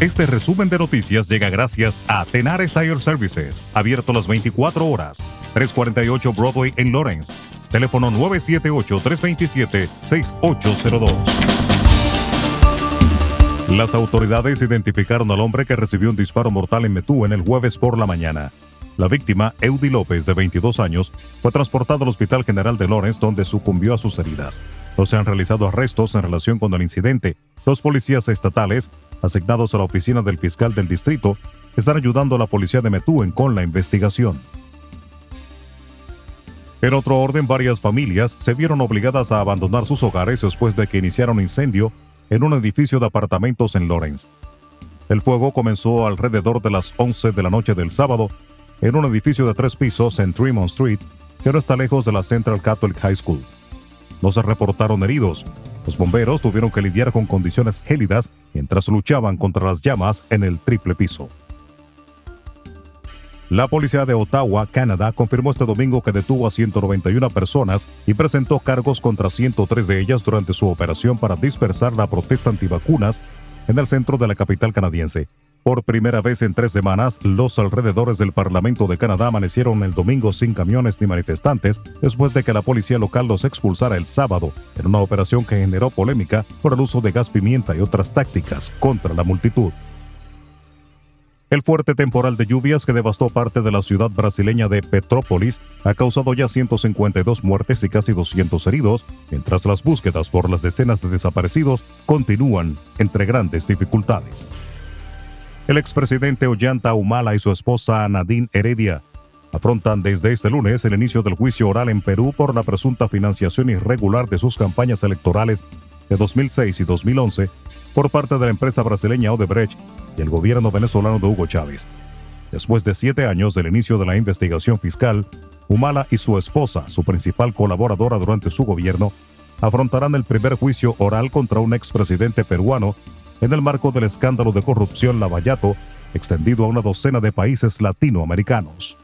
Este resumen de noticias llega gracias a Tenar Tire Services, abierto las 24 horas, 348 Broadway en Lawrence. Teléfono 978-327-6802. Las autoridades identificaron al hombre que recibió un disparo mortal en Metú en el jueves por la mañana. La víctima, Eudy López, de 22 años, fue transportado al Hospital General de Lawrence, donde sucumbió a sus heridas. No se han realizado arrestos en relación con el incidente. Los policías estatales, asignados a la oficina del fiscal del distrito, están ayudando a la policía de Metúen con la investigación. En otro orden, varias familias se vieron obligadas a abandonar sus hogares después de que iniciara un incendio en un edificio de apartamentos en Lawrence. El fuego comenzó alrededor de las 11 de la noche del sábado en un edificio de tres pisos en Tremont Street, que no está lejos de la Central Catholic High School. No se reportaron heridos. Los bomberos tuvieron que lidiar con condiciones gélidas mientras luchaban contra las llamas en el triple piso. La policía de Ottawa, Canadá, confirmó este domingo que detuvo a 191 personas y presentó cargos contra 103 de ellas durante su operación para dispersar la protesta antivacunas en el centro de la capital canadiense. Por primera vez en tres semanas, los alrededores del Parlamento de Canadá amanecieron el domingo sin camiones ni manifestantes después de que la policía local los expulsara el sábado en una operación que generó polémica por el uso de gas pimienta y otras tácticas contra la multitud. El fuerte temporal de lluvias que devastó parte de la ciudad brasileña de Petrópolis ha causado ya 152 muertes y casi 200 heridos, mientras las búsquedas por las decenas de desaparecidos continúan entre grandes dificultades. El expresidente Ollanta Humala y su esposa Nadine Heredia afrontan desde este lunes el inicio del juicio oral en Perú por la presunta financiación irregular de sus campañas electorales de 2006 y 2011 por parte de la empresa brasileña Odebrecht y el gobierno venezolano de Hugo Chávez. Después de siete años del inicio de la investigación fiscal, Humala y su esposa, su principal colaboradora durante su gobierno, afrontarán el primer juicio oral contra un expresidente peruano en el marco del escándalo de corrupción Lavallato, extendido a una docena de países latinoamericanos.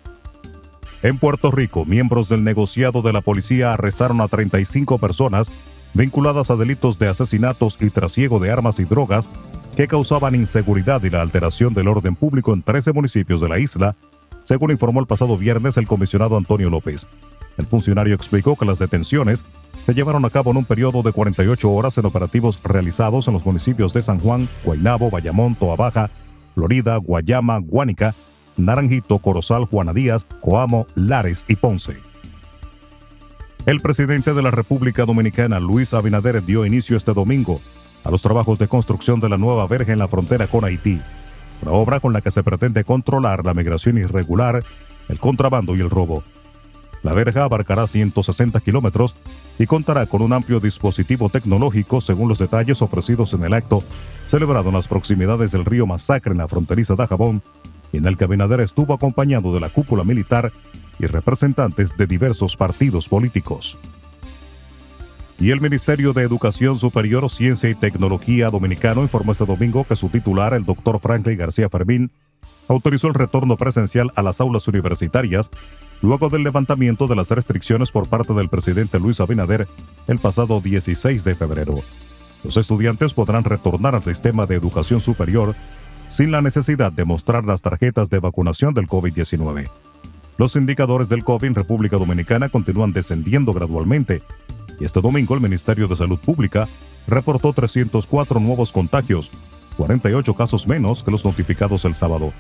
En Puerto Rico, miembros del negociado de la policía arrestaron a 35 personas vinculadas a delitos de asesinatos y trasiego de armas y drogas que causaban inseguridad y la alteración del orden público en 13 municipios de la isla, según informó el pasado viernes el comisionado Antonio López. El funcionario explicó que las detenciones se llevaron a cabo en un periodo de 48 horas en operativos realizados en los municipios de San Juan, Guaynabo, Bayamón, Toa Baja, Florida, Guayama, Guánica, Naranjito, Corozal, Juana Díaz, Coamo, Lares y Ponce. El presidente de la República Dominicana, Luis Abinader, dio inicio este domingo a los trabajos de construcción de la nueva verja en la frontera con Haití, una obra con la que se pretende controlar la migración irregular, el contrabando y el robo. La verja abarcará 160 kilómetros y contará con un amplio dispositivo tecnológico según los detalles ofrecidos en el acto celebrado en las proximidades del río Masacre en la fronteriza de Jabón, en el que Abinader estuvo acompañado de la cúpula militar y representantes de diversos partidos políticos. Y el Ministerio de Educación Superior, Ciencia y Tecnología Dominicano informó este domingo que su titular, el doctor Franklin García Fermín, autorizó el retorno presencial a las aulas universitarias luego del levantamiento de las restricciones por parte del presidente Luis Abinader el pasado 16 de febrero. Los estudiantes podrán retornar al sistema de educación superior sin la necesidad de mostrar las tarjetas de vacunación del COVID-19. Los indicadores del COVID en República Dominicana continúan descendiendo gradualmente y este domingo el Ministerio de Salud Pública reportó 304 nuevos contagios, 48 casos menos que los notificados el sábado.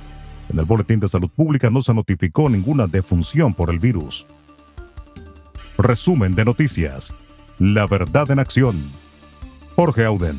En el Boletín de Salud Pública no se notificó ninguna defunción por el virus. Resumen de noticias. La verdad en acción. Jorge Auden.